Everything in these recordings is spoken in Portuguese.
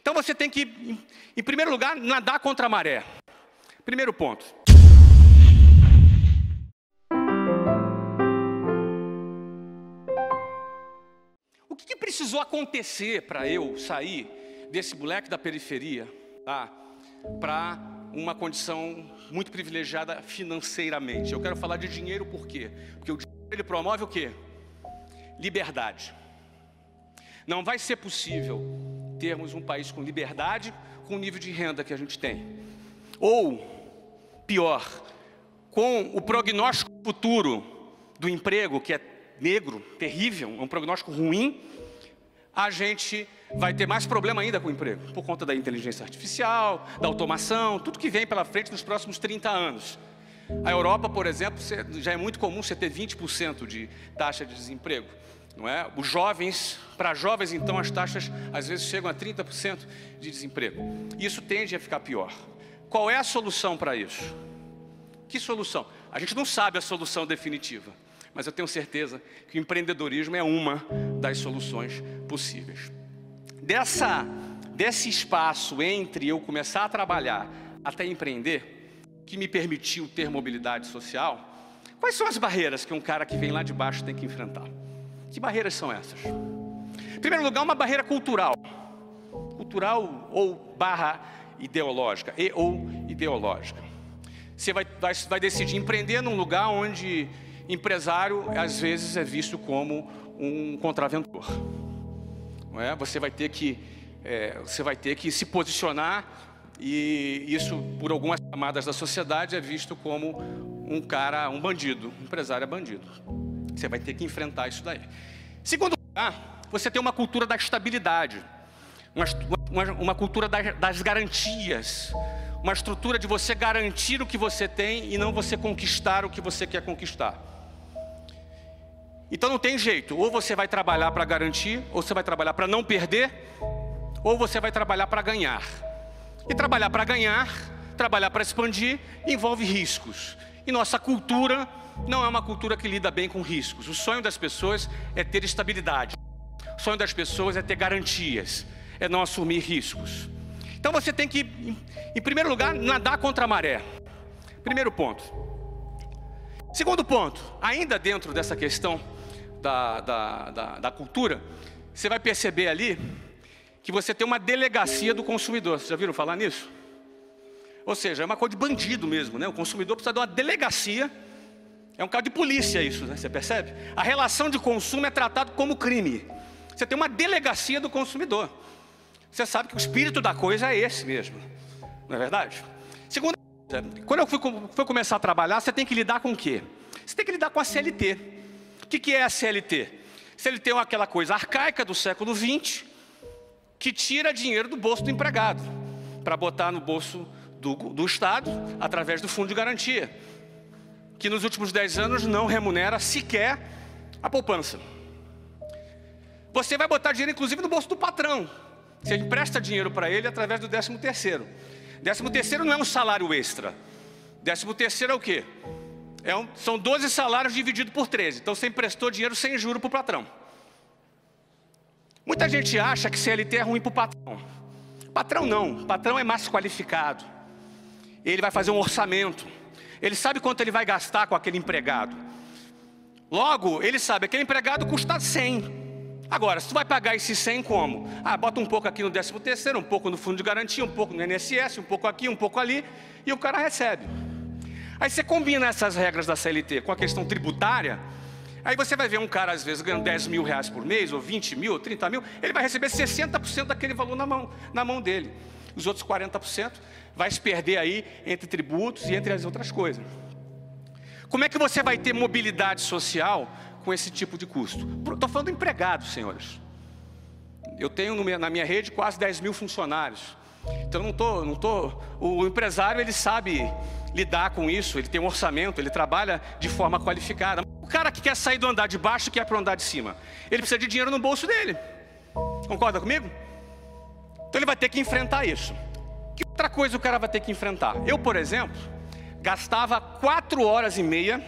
Então você tem que, em primeiro lugar, nadar contra a maré. Primeiro ponto. O que, que precisou acontecer para eu sair desse moleque da periferia tá, para uma condição muito privilegiada financeiramente? Eu quero falar de dinheiro por quê? Porque o dinheiro ele promove o quê? Liberdade. Não vai ser possível termos um país com liberdade com o nível de renda que a gente tem. Ou, pior, com o prognóstico futuro do emprego, que é negro, terrível, é um prognóstico ruim, a gente vai ter mais problema ainda com o emprego, por conta da inteligência artificial, da automação, tudo que vem pela frente nos próximos 30 anos. A Europa, por exemplo, já é muito comum você ter 20% de taxa de desemprego. Não é? Os jovens, para jovens então as taxas às vezes chegam a 30% de desemprego. Isso tende a ficar pior. Qual é a solução para isso? Que solução? A gente não sabe a solução definitiva, mas eu tenho certeza que o empreendedorismo é uma das soluções possíveis. Dessa, desse espaço entre eu começar a trabalhar até empreender, que me permitiu ter mobilidade social, quais são as barreiras que um cara que vem lá de baixo tem que enfrentar? Que barreiras são essas? Em primeiro lugar, uma barreira cultural. Cultural ou barra ideológica, e ou ideológica. Você vai, vai, vai decidir empreender num lugar onde empresário às vezes é visto como um contraventor. Não é? Você vai ter que é, você vai ter que se posicionar e isso por algumas camadas da sociedade é visto como um cara, um bandido, um empresário é bandido. Você vai ter que enfrentar isso daí. Segundo lugar, você tem uma cultura da estabilidade, uma, uma, uma cultura das, das garantias, uma estrutura de você garantir o que você tem e não você conquistar o que você quer conquistar. Então não tem jeito, ou você vai trabalhar para garantir, ou você vai trabalhar para não perder, ou você vai trabalhar para ganhar. E trabalhar para ganhar, trabalhar para expandir, envolve riscos. E nossa cultura não é uma cultura que lida bem com riscos. O sonho das pessoas é ter estabilidade. O sonho das pessoas é ter garantias, é não assumir riscos. Então você tem que, em primeiro lugar, nadar contra a maré. Primeiro ponto. Segundo ponto, ainda dentro dessa questão da, da, da, da cultura, você vai perceber ali que você tem uma delegacia do consumidor. Vocês já viram falar nisso? Ou seja, é uma coisa de bandido mesmo, né? O consumidor precisa de uma delegacia é um caso de polícia isso, né? você percebe? A relação de consumo é tratado como crime. Você tem uma delegacia do consumidor. Você sabe que o espírito da coisa é esse mesmo. Não é verdade? Segunda quando eu fui, fui, começar a trabalhar, você tem que lidar com o quê? Você tem que lidar com a CLT. O que, que é a CLT? CLT é aquela coisa arcaica do século XX que tira dinheiro do bolso do empregado para botar no bolso do, do Estado através do fundo de garantia que nos últimos 10 anos não remunera sequer a poupança. Você vai botar dinheiro, inclusive, no bolso do patrão. Você empresta dinheiro para ele através do 13 terceiro. 13 terceiro não é um salário extra. 13 terceiro é o quê? É um, são 12 salários divididos por 13. Então você emprestou dinheiro sem juro para o patrão. Muita gente acha que CLT é ruim para o patrão. Patrão não, patrão é mais qualificado. Ele vai fazer um orçamento. Ele sabe quanto ele vai gastar com aquele empregado. Logo, ele sabe, aquele empregado custa 100. Agora, se tu vai pagar esse 100 como? Ah, bota um pouco aqui no 13 terceiro, um pouco no fundo de garantia, um pouco no INSS, um pouco aqui, um pouco ali, e o cara recebe. Aí você combina essas regras da CLT com a questão tributária, aí você vai ver um cara, às vezes, ganhando 10 mil reais por mês, ou 20 mil, ou 30 mil, ele vai receber 60% daquele valor na mão, na mão dele. Os outros 40% vai se perder aí entre tributos e entre as outras coisas. Como é que você vai ter mobilidade social com esse tipo de custo? Estou falando empregados, senhores. Eu tenho na minha rede quase 10 mil funcionários. Então não tô, não tô. O empresário ele sabe lidar com isso, ele tem um orçamento, ele trabalha de forma qualificada. O cara que quer sair do andar de baixo quer para o andar de cima, ele precisa de dinheiro no bolso dele. Concorda comigo? Então ele vai ter que enfrentar isso. Que outra coisa o cara vai ter que enfrentar? Eu, por exemplo, gastava quatro horas e meia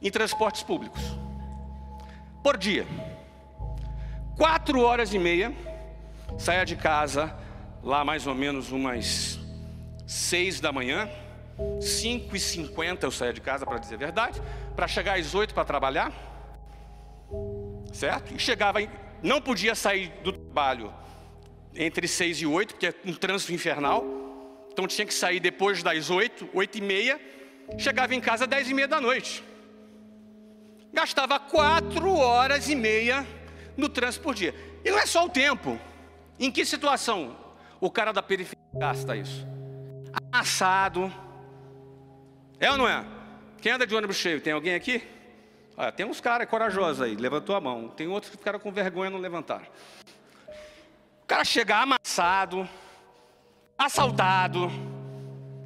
em transportes públicos por dia. Quatro horas e meia saía de casa lá mais ou menos umas seis da manhã, cinco e cinquenta eu saía de casa para dizer a verdade, para chegar às oito para trabalhar, certo? E chegava, não podia sair do trabalho entre seis e oito, porque é um trânsito infernal, então tinha que sair depois das oito, oito e meia, chegava em casa às dez e meia da noite. Gastava quatro horas e meia no trânsito por dia. E não é só o tempo. Em que situação o cara da periferia gasta isso? Amassado. É ou não é? Quem anda de ônibus cheio? Tem alguém aqui? Ah, tem uns caras corajosos aí, levantou a mão. Tem outros que ficaram com vergonha não levantaram. O cara chega amassado, assaltado.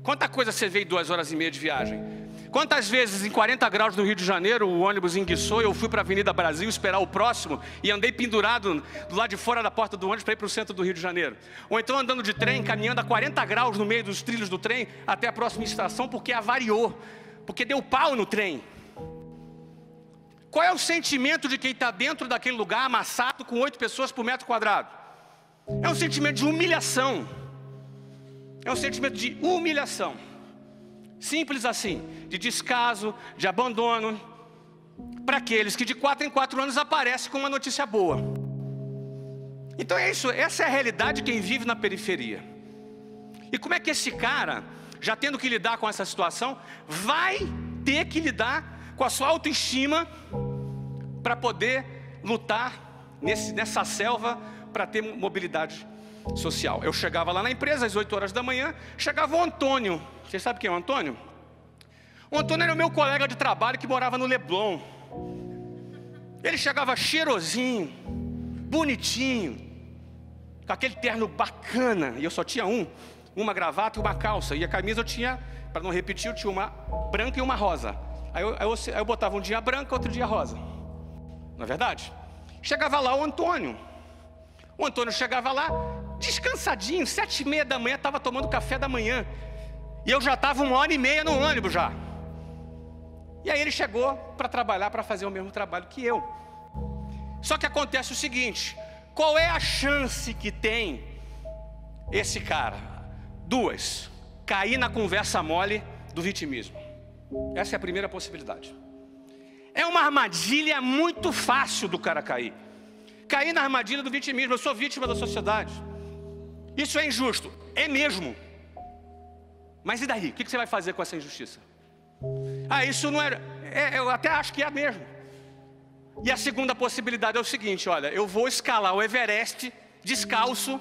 Quanta coisa você em duas horas e meia de viagem? Quantas vezes em 40 graus no Rio de Janeiro o ônibus enguiçou, eu fui para a Avenida Brasil esperar o próximo e andei pendurado do lado de fora da porta do ônibus para ir para o centro do Rio de Janeiro. Ou então andando de trem, caminhando a 40 graus no meio dos trilhos do trem até a próxima estação porque avariou, porque deu pau no trem. Qual é o sentimento de quem está dentro daquele lugar amassado com oito pessoas por metro quadrado? É um sentimento de humilhação. É um sentimento de humilhação. Simples assim, de descaso, de abandono, para aqueles que de quatro em quatro anos aparecem com uma notícia boa. Então é isso, essa é a realidade de quem vive na periferia. E como é que esse cara, já tendo que lidar com essa situação, vai ter que lidar com a sua autoestima para poder lutar nesse, nessa selva para ter mobilidade social. Eu chegava lá na empresa às 8 horas da manhã, chegava o Antônio. Você sabe quem é o Antônio? O Antônio era o meu colega de trabalho que morava no Leblon. Ele chegava cheirosinho, bonitinho, com aquele terno bacana, e eu só tinha um, uma gravata e uma calça, e a camisa eu tinha, para não repetir, eu tinha uma branca e uma rosa. Aí eu, aí eu, aí eu botava um dia branca, outro dia rosa. Não é verdade? Chegava lá o Antônio. O Antônio chegava lá, descansadinho, sete e meia da manhã, estava tomando café da manhã. E eu já estava uma hora e meia no ônibus já. E aí ele chegou para trabalhar, para fazer o mesmo trabalho que eu. Só que acontece o seguinte: qual é a chance que tem esse cara? Duas: cair na conversa mole do vitimismo. Essa é a primeira possibilidade. É uma armadilha muito fácil do cara cair. Cair na armadilha do vitimismo. Eu sou vítima da sociedade. Isso é injusto. É mesmo. Mas e daí? O que você vai fazer com essa injustiça? Ah, isso não era. É, eu até acho que é mesmo. E a segunda possibilidade é o seguinte: olha, eu vou escalar o Everest descalço,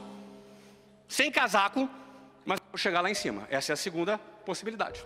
sem casaco, mas vou chegar lá em cima. Essa é a segunda possibilidade.